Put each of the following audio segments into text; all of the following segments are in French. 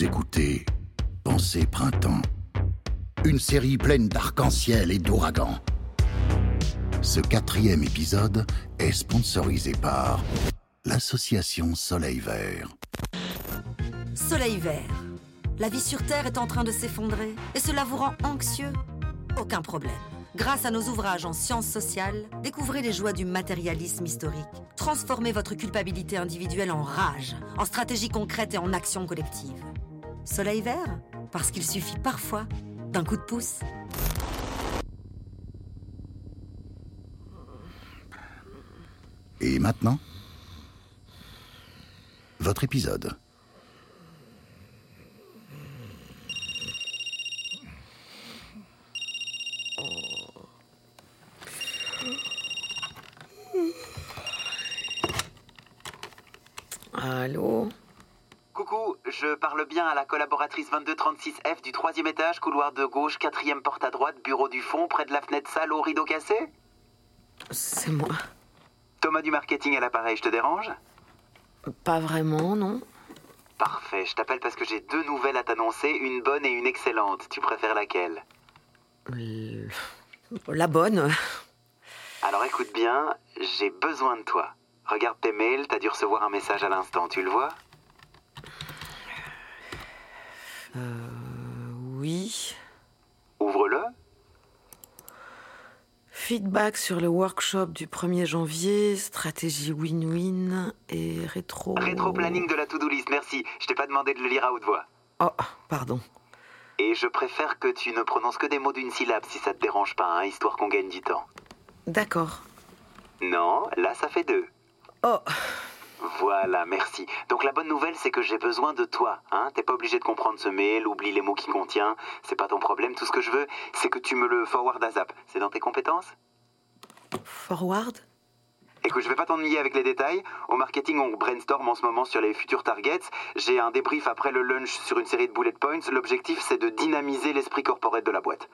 Écoutez Pensée Printemps, une série pleine d'arc-en-ciel et d'ouragans. Ce quatrième épisode est sponsorisé par l'association Soleil Vert. Soleil vert. La vie sur Terre est en train de s'effondrer et cela vous rend anxieux Aucun problème. Grâce à nos ouvrages en sciences sociales, découvrez les joies du matérialisme historique. Transformez votre culpabilité individuelle en rage, en stratégie concrète et en action collective. Soleil vert Parce qu'il suffit parfois d'un coup de pouce. Et maintenant, votre épisode. Allô Coucou, je parle bien à la collaboratrice 2236F du troisième étage, couloir de gauche, quatrième porte à droite, bureau du fond, près de la fenêtre salle au rideau cassé C'est moi. Thomas du marketing à l'appareil, je te dérange? Pas vraiment, non Parfait, je t'appelle parce que j'ai deux nouvelles à t'annoncer, une bonne et une excellente. Tu préfères laquelle? La bonne. Alors écoute bien, j'ai besoin de toi. Regarde tes mails, t'as dû recevoir un message à l'instant, tu le vois Oui. Ouvre-le. Feedback sur le workshop du 1er janvier, stratégie win-win et rétro. Rétro-planning de la to-do list, merci. Je t'ai pas demandé de le lire à haute voix. Oh, pardon. Et je préfère que tu ne prononces que des mots d'une syllabe si ça te dérange pas, hein, histoire qu'on gagne du temps. D'accord. Non, là ça fait deux. Oh, Voilà, merci. Donc la bonne nouvelle, c'est que j'ai besoin de toi. Hein T'es pas obligé de comprendre ce mail, oublie les mots qu'il contient. C'est pas ton problème. Tout ce que je veux, c'est que tu me le forward à Zap. C'est dans tes compétences? Forward? Écoute, je vais pas t'ennuyer avec les détails. Au marketing, on brainstorm en ce moment sur les futurs targets. J'ai un débrief après le lunch sur une série de bullet points. L'objectif, c'est de dynamiser l'esprit corporate de la boîte.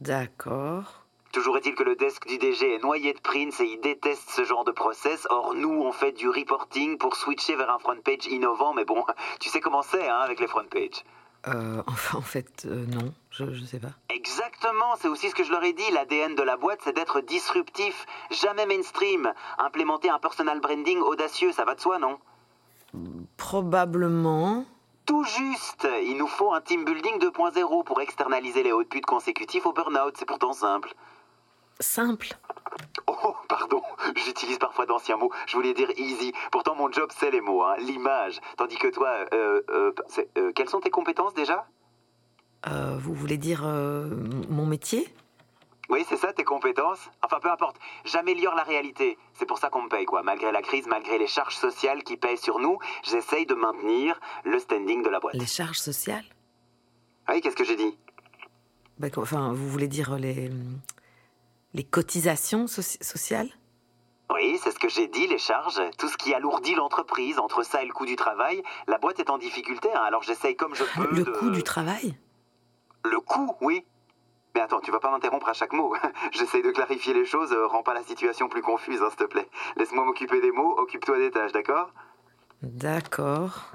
D'accord. Toujours est-il que le desk du DG est noyé de prints et il déteste ce genre de process. Or, nous, on fait du reporting pour switcher vers un front page innovant. Mais bon, tu sais comment c'est, hein, avec les front pages. Euh, enfin, en fait, euh, non, je, je sais pas. Exactement, c'est aussi ce que je leur ai dit. L'ADN de la boîte, c'est d'être disruptif, jamais mainstream. Implémenter un personal branding audacieux, ça va de soi, non? Probablement. Tout juste Il nous faut un team building 2.0 pour externaliser les hauts de pute consécutifs au burn-out. C'est pourtant simple. Simple. Oh, pardon, j'utilise parfois d'anciens mots. Je voulais dire easy. Pourtant, mon job, c'est les mots, hein, l'image. Tandis que toi, euh, euh, euh, quelles sont tes compétences déjà? Euh, vous voulez dire mon métier? Oui, c'est ça, tes compétences. Enfin, peu importe. J'améliore la réalité. C'est pour ça qu'on me paye, quoi. Malgré la crise, malgré les charges sociales qui pèsent sur nous, j'essaye de maintenir le standing de la boîte. Les charges sociales? Oui, qu'est-ce que j'ai dit? Enfin, vous voulez dire les, les cotisations soci- sociales? Oui, c'est ce que j'ai dit, les charges. Tout ce qui alourdit l'entreprise. Entre ça et le coût du travail, la boîte est en difficulté. hein. Alors j'essaye comme je peux. Le de- coût du travail? Le coût, oui. Mais attends, tu vas pas m'interrompre à chaque mot. J'essaye de clarifier les choses, euh, rends pas la situation plus confuse, hein, s'il te plaît. Laisse-moi m'occuper des mots, occupe-toi des tâches, d'accord? D'accord.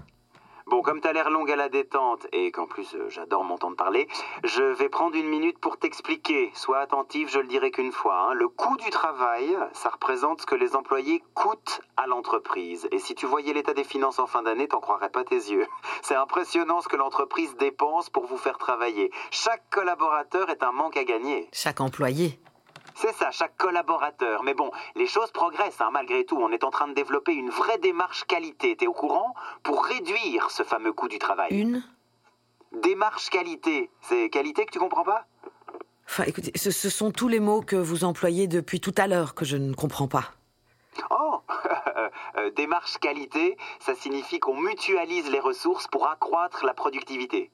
Bon, comme t'as l'air longue à la détente et qu'en plus euh, j'adore de parler, je vais prendre une minute pour t'expliquer. Sois attentif, je le dirai qu'une fois. hein. Le coût du travail, ça représente ce que les employés coûtent à l'entreprise. Et si tu voyais l'état des finances en fin d'année, t'en croirais pas tes yeux. C'est impressionnant ce que l'entreprise dépense pour vous faire travailler. Chaque collaborateur est un manque à gagner. Chaque employé. C'est ça, chaque collaborateur. Mais bon, les choses progressent, hein, malgré tout. On est en train de développer une vraie démarche qualité, t'es au courant? Pour réduire ce fameux coût du travail. Une? Démarche qualité. C'est qualité que tu comprends pas? Enfin, écoutez, ce, ce sont tous les mots que vous employez depuis tout à l'heure que je ne comprends pas. Oh Euh, Démarche qualité, ça signifie qu'on mutualise les ressources pour accroître la productivité.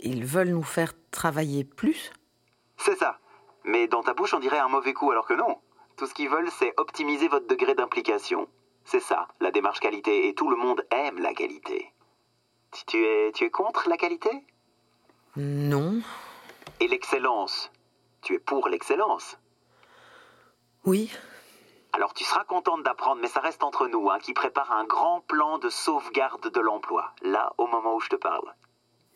Ils veulent nous faire travailler plus? C'est ça. Mais dans ta bouche, on dirait un mauvais coup, alors que non. Tout ce qu'ils veulent, c'est optimiser votre degré d'implication. C'est ça, la démarche qualité. Et tout le monde aime la qualité. Tu- es, tu es contre la qualité? Non. Et l'excellence? Tu es pour l'excellence? Oui. Alors tu seras contente d'apprendre, mais ça reste entre nous, hein, qui prépare un grand plan de sauvegarde de l'emploi, là, au moment où je te parle.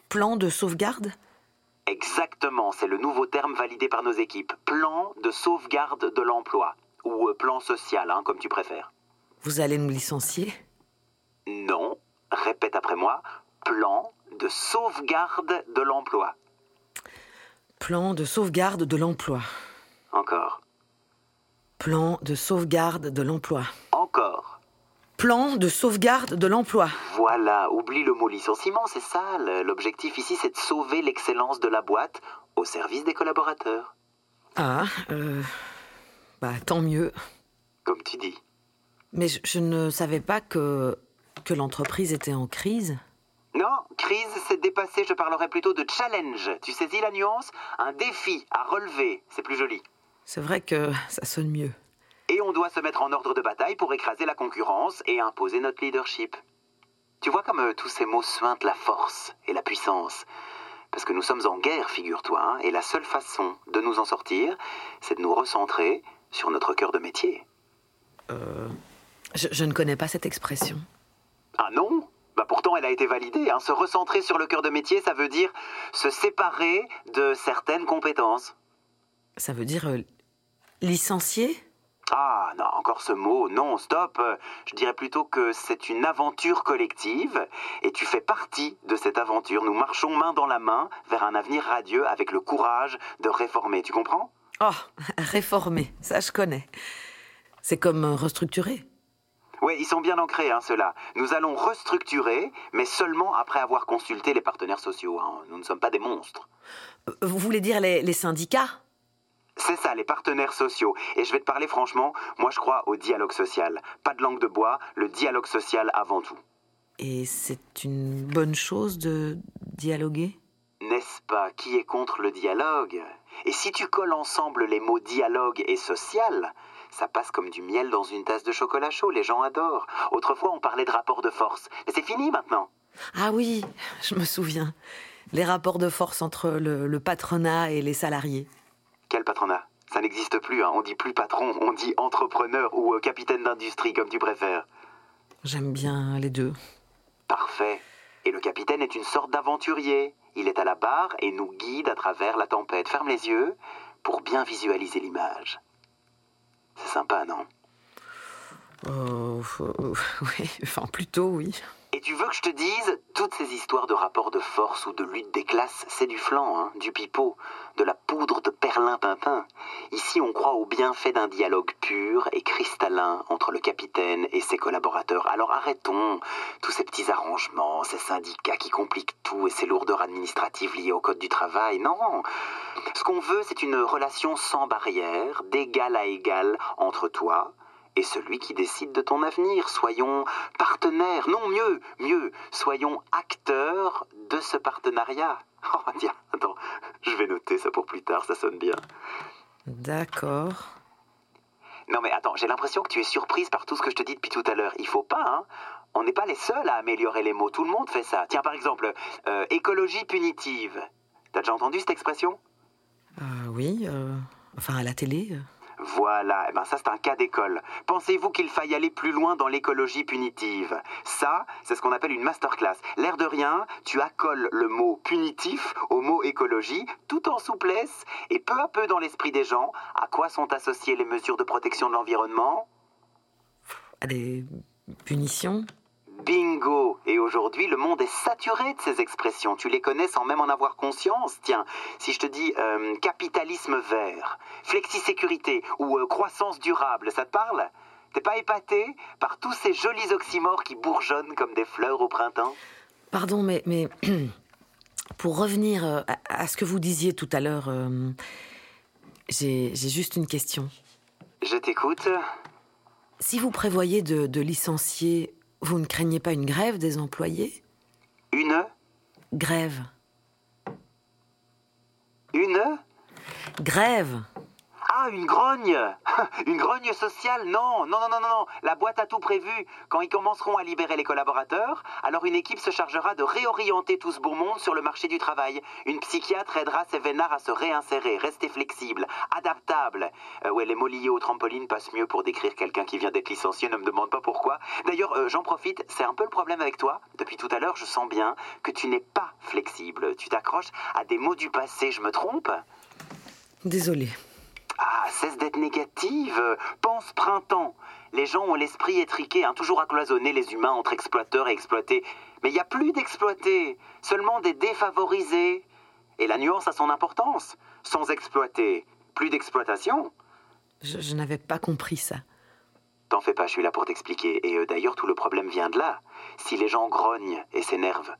Plan de sauvegarde? Exactement, c'est le nouveau terme validé par nos équipes. Plan de sauvegarde de l'emploi, ou euh, plan social, hein, comme tu préfères. Vous allez nous licencier? Non, répète après moi, plan de sauvegarde de l'emploi. Plan de sauvegarde de l'emploi. Encore. Plan de sauvegarde de l'emploi. Plan de sauvegarde de l'emploi. Voilà, oublie le mot licenciement, c'est ça. L'objectif ici, c'est de sauver l'excellence de la boîte au service des collaborateurs. Ah, euh... Bah, tant mieux. Comme tu dis. Mais je, je ne savais pas que, que l'entreprise était en crise. Non, crise, c'est dépassé, je parlerai plutôt de challenge. Tu saisis la nuance Un défi à relever, c'est plus joli. C'est vrai que ça sonne mieux. Et on doit se mettre en ordre de bataille pour écraser la concurrence et imposer notre leadership. Tu vois comme euh, tous ces mots suintent la force et la puissance. Parce que nous sommes en guerre, figure-toi, hein, et la seule façon de nous en sortir, c'est de nous recentrer sur notre cœur de métier. Je, je ne connais pas cette expression. Ah non? Bah pourtant elle a été validée. hein. Se recentrer sur le cœur de métier, ça veut dire se séparer de certaines compétences. Ça veut dire euh, licencier? Ah non, encore ce mot, non, stop. Je dirais plutôt que c'est une aventure collective et tu fais partie de cette aventure. Nous marchons main dans la main vers un avenir radieux avec le courage de réformer, tu comprends? Oh, réformer, ça je connais. C'est comme restructurer. Oui, ils sont bien ancrés, hein, ceux-là. Nous allons restructurer, mais seulement après avoir consulté les partenaires sociaux. hein. Nous ne sommes pas des monstres. Euh, Vous voulez dire les, les syndicats? C'est ça, les partenaires sociaux. Et je vais te parler franchement, moi je crois au dialogue social. Pas de langue de bois, le dialogue social avant tout. Et c'est une bonne chose de dialoguer? N'est-ce pas? Qui est contre le dialogue? Et si tu colles ensemble les mots dialogue et social, ça passe comme du miel dans une tasse de chocolat chaud, les gens adorent. Autrefois, on parlait de rapport de force. Mais c'est fini maintenant. Ah oui, je me souviens. Les rapports de force entre le, le patronat et les salariés. Quel patronat? Ça n'existe plus, hein. on dit plus patron, on dit entrepreneur ou euh, capitaine d'industrie, comme tu préfères. J'aime bien les deux. Parfait. Et le capitaine est une sorte d'aventurier. Il est à la barre et nous guide à travers la tempête. Ferme les yeux pour bien visualiser l'image. C'est sympa, non? Euh, euh, oui, enfin plutôt oui. Et tu veux que je te dise, toutes ces histoires de rapports de force ou de lutte des classes, c'est du flan, hein, du pipeau, de la poudre de perlimpinpin. Ici, on croit au bienfait d'un dialogue pur et cristallin entre le capitaine et ses collaborateurs. Alors arrêtons tous ces petits arrangements, ces syndicats qui compliquent tout et ces lourdeurs administratives liées au code du travail. Non Ce qu'on veut, c'est une relation sans barrière, d'égal à égal entre toi, et celui qui décide de ton avenir. Soyons partenaires, non mieux, mieux, soyons acteurs de ce partenariat. Oh tiens, attends, je vais noter ça pour plus tard, ça sonne bien. D'accord. Non mais attends, j'ai l'impression que tu es surprise par tout ce que je te dis depuis tout à l'heure. Il faut pas, hein On n'est pas les seuls à améliorer les mots, tout le monde fait ça. Tiens par exemple, euh, écologie punitive. T'as déjà entendu cette expression? Euh, oui, euh, enfin à la télé. Voilà, eh ben ça c'est un cas d'école. Pensez-vous qu'il faille aller plus loin dans l'écologie punitive? Ça, c'est ce qu'on appelle une masterclass. L'air de rien, tu accoles le mot punitif au mot écologie, tout en souplesse, et peu à peu dans l'esprit des gens, à quoi sont associées les mesures de protection de l'environnement? À des punitions? Bingo Et aujourd'hui, le monde est saturé de ces expressions. Tu les connais sans même en avoir conscience. Tiens, si je te dis euh, capitalisme vert, flexisécurité ou euh, croissance durable, ça te parle? T'es pas épaté par tous ces jolis oxymores qui bourgeonnent comme des fleurs au printemps? Pardon, mais, mais pour revenir euh, à, à ce que vous disiez tout à l'heure, euh, j'ai j'ai juste une question. Je t'écoute. Si vous prévoyez de, de licencier, vous ne craignez pas une grève des employés? Une Grève. Une Grève Ah, une grogne Une grogne sociale Non, non, non, non, non. La boîte a tout prévu. Quand ils commenceront à libérer les collaborateurs, alors une équipe se chargera de réorienter tout ce beau monde sur le marché du travail. Une psychiatre aidera ces vénards à se réinsérer, rester flexible, adaptable. Euh, ouais, les mots liés au trampoline passent mieux pour décrire quelqu'un qui vient d'être licencié, ne me demande pas pourquoi. D'ailleurs, euh, j'en profite, c'est un peu le problème avec toi. Depuis tout à l'heure, je sens bien que tu n'es pas flexible. Tu t'accroches à des mots du passé, je me trompe? Désolée. Ah, cesse d'être négative. Pense printemps. Les gens ont l'esprit étriqué, hein, toujours à cloisonner les humains entre exploiteurs et exploités. Mais il n'y a plus d'exploités, seulement des défavorisés. Et la nuance a son importance. Sans exploiter, plus d'exploitation. Je, je n'avais pas compris ça. T'en fais pas, je suis là pour t'expliquer. Et euh, d'ailleurs, tout le problème vient de là. Si les gens grognent et s'énervent,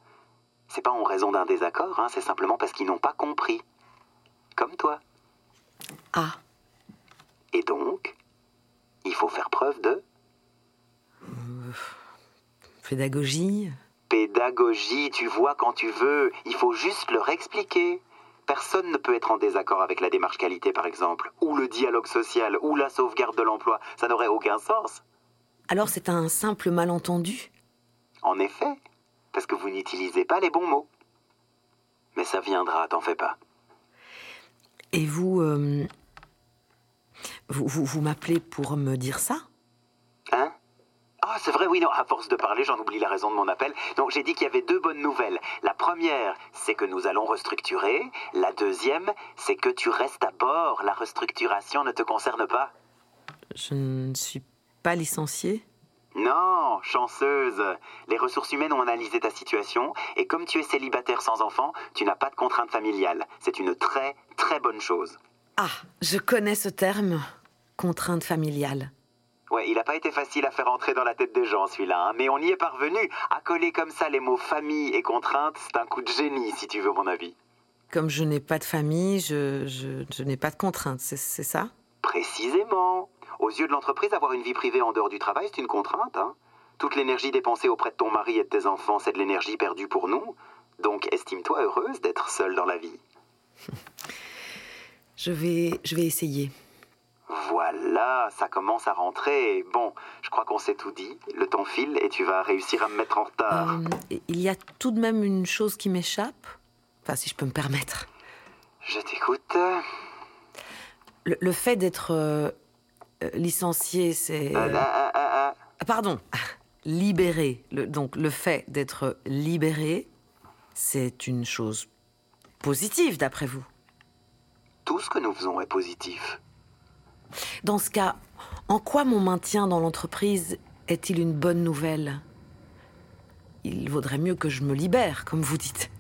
c'est pas en raison d'un désaccord, hein, c'est simplement parce qu'ils n'ont pas compris. Comme toi. Ah, Et donc, il faut faire preuve de pédagogie pédagogie, tu vois quand tu veux. Il faut juste leur expliquer. Personne ne peut être en désaccord avec la démarche qualité, par exemple, ou le dialogue social, ou la sauvegarde de l'emploi. Ça n'aurait aucun sens. Alors c'est un simple malentendu En effet, parce que vous n'utilisez pas les bons mots. Mais ça viendra, t'en fais pas. Et vous. euh, vous vous, vous m'appelez pour me dire ça? Hein? Ah, c'est vrai, oui, non, à force de parler, j'en oublie la raison de mon appel. Donc, j'ai dit qu'il y avait deux bonnes nouvelles. La première, c'est que nous allons restructurer. La deuxième, c'est que tu restes à bord. La restructuration ne te concerne pas. Je ne suis pas licenciée? Non, chanceuse. Les ressources humaines ont analysé ta situation et comme tu es célibataire sans enfant, tu n'as pas de contrainte familiale. C'est une très, très bonne chose. Ah, je connais ce terme. Contrainte familiale. Ouais, il n'a pas été facile à faire entrer dans la tête des gens, celui-là, hein, mais on y est parvenu. À coller comme ça les mots famille et contrainte, c'est un coup de génie, si tu veux mon avis. Comme je n'ai pas de famille, je, je, je n'ai pas de contraintes, c'est c'est ça? Précisément. Aux yeux de l'entreprise, avoir une vie privée en dehors du travail, c'est une contrainte. Hein. Toute l'énergie dépensée auprès de ton mari et de tes enfants, c'est de l'énergie perdue pour nous. Donc estime-toi heureuse d'être seule dans la vie. je vais, je vais essayer. Voilà, ça commence à rentrer. Bon, je crois qu'on s'est tout dit. Le temps file et tu vas réussir à me mettre en retard. Euh, il y a tout de même une chose qui m'échappe. Enfin, si je peux me permettre. Je t'écoute. Le, le fait d'être euh, euh, licencié, c'est... Euh, ah, ah, ah, ah. Ah, Pardon, libéré. Le- donc le fait d'être libéré, c'est une chose positive d'après vous. Tout ce que nous faisons est positif. Dans ce cas, en quoi mon maintien dans l'entreprise est-il une bonne nouvelle? Il vaudrait mieux que je me libère, comme vous dites.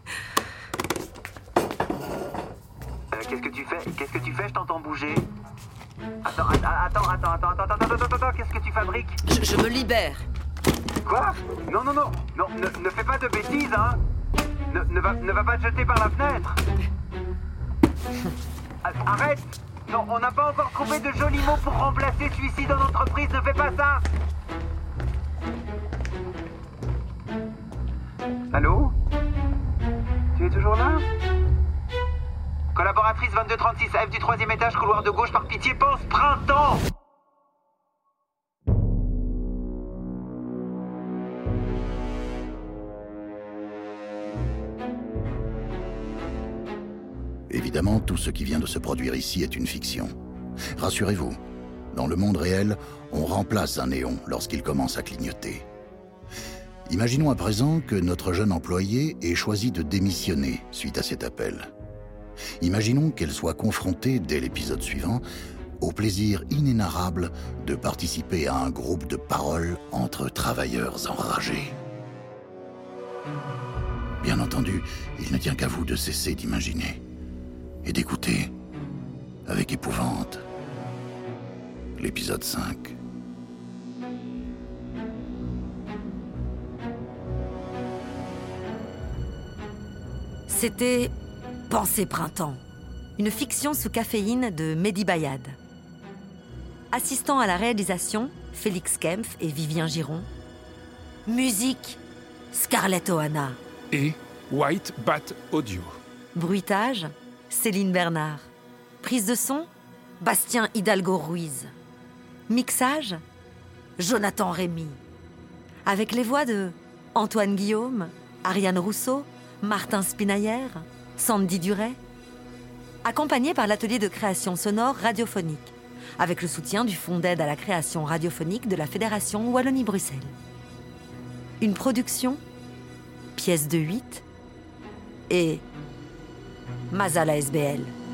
Euh, qu'est-ce que tu fais Qu'est-ce que tu fais Je t'entends bouger? Attends, attends, attends, attends, attends, attends, attends, attends, qu'est-ce que tu fabriques? Je, me libère. Quoi? Non, non, non, non, ne, fais pas de bêtises, hein ne va pas te jeter par la fenêtre Arrête non, on n'a pas encore trouvé de jolis mots pour remplacer suicide en entreprise, ne fais pas ça. Allô? Tu es toujours là? Collaboratrice 2236, F du troisième étage, couloir de gauche, par pitié, pense printemps Tout ce qui vient de se produire ici est une fiction. Rassurez-vous, dans le monde réel, on remplace un néon lorsqu'il commence à clignoter. Imaginons à présent que notre jeune employée ait choisi de démissionner suite à cet appel. Imaginons qu'elle soit confrontée, dès l'épisode suivant, au plaisir inénarrable de participer à un groupe de parole entre travailleurs enragés. Bien entendu, il ne tient qu'à vous de cesser d'imaginer et d'écouter avec épouvante l'épisode 5. C'était Pensée printemps, une fiction sous caféine de Mehdi Bayad. Assistant à la réalisation, Félix Kempf et Vivien Giron. Musique, Scarlett Ohana. et White Bat Audio. Bruitage, Céline Bernard. Prise de son, Bastien Hidalgo Ruiz. Mixage Jonathan Rémy. Avec les voix de Antoine Guillaume, Ariane Rousseau, Martin Spinaillère, Sandy Duret. Accompagné par l'atelier de création sonore radiophonique, avec le soutien du Fonds d'aide à la création radiophonique de la Fédération Wallonie-Bruxelles. Une production, pièce de 8 et Mazala SBL.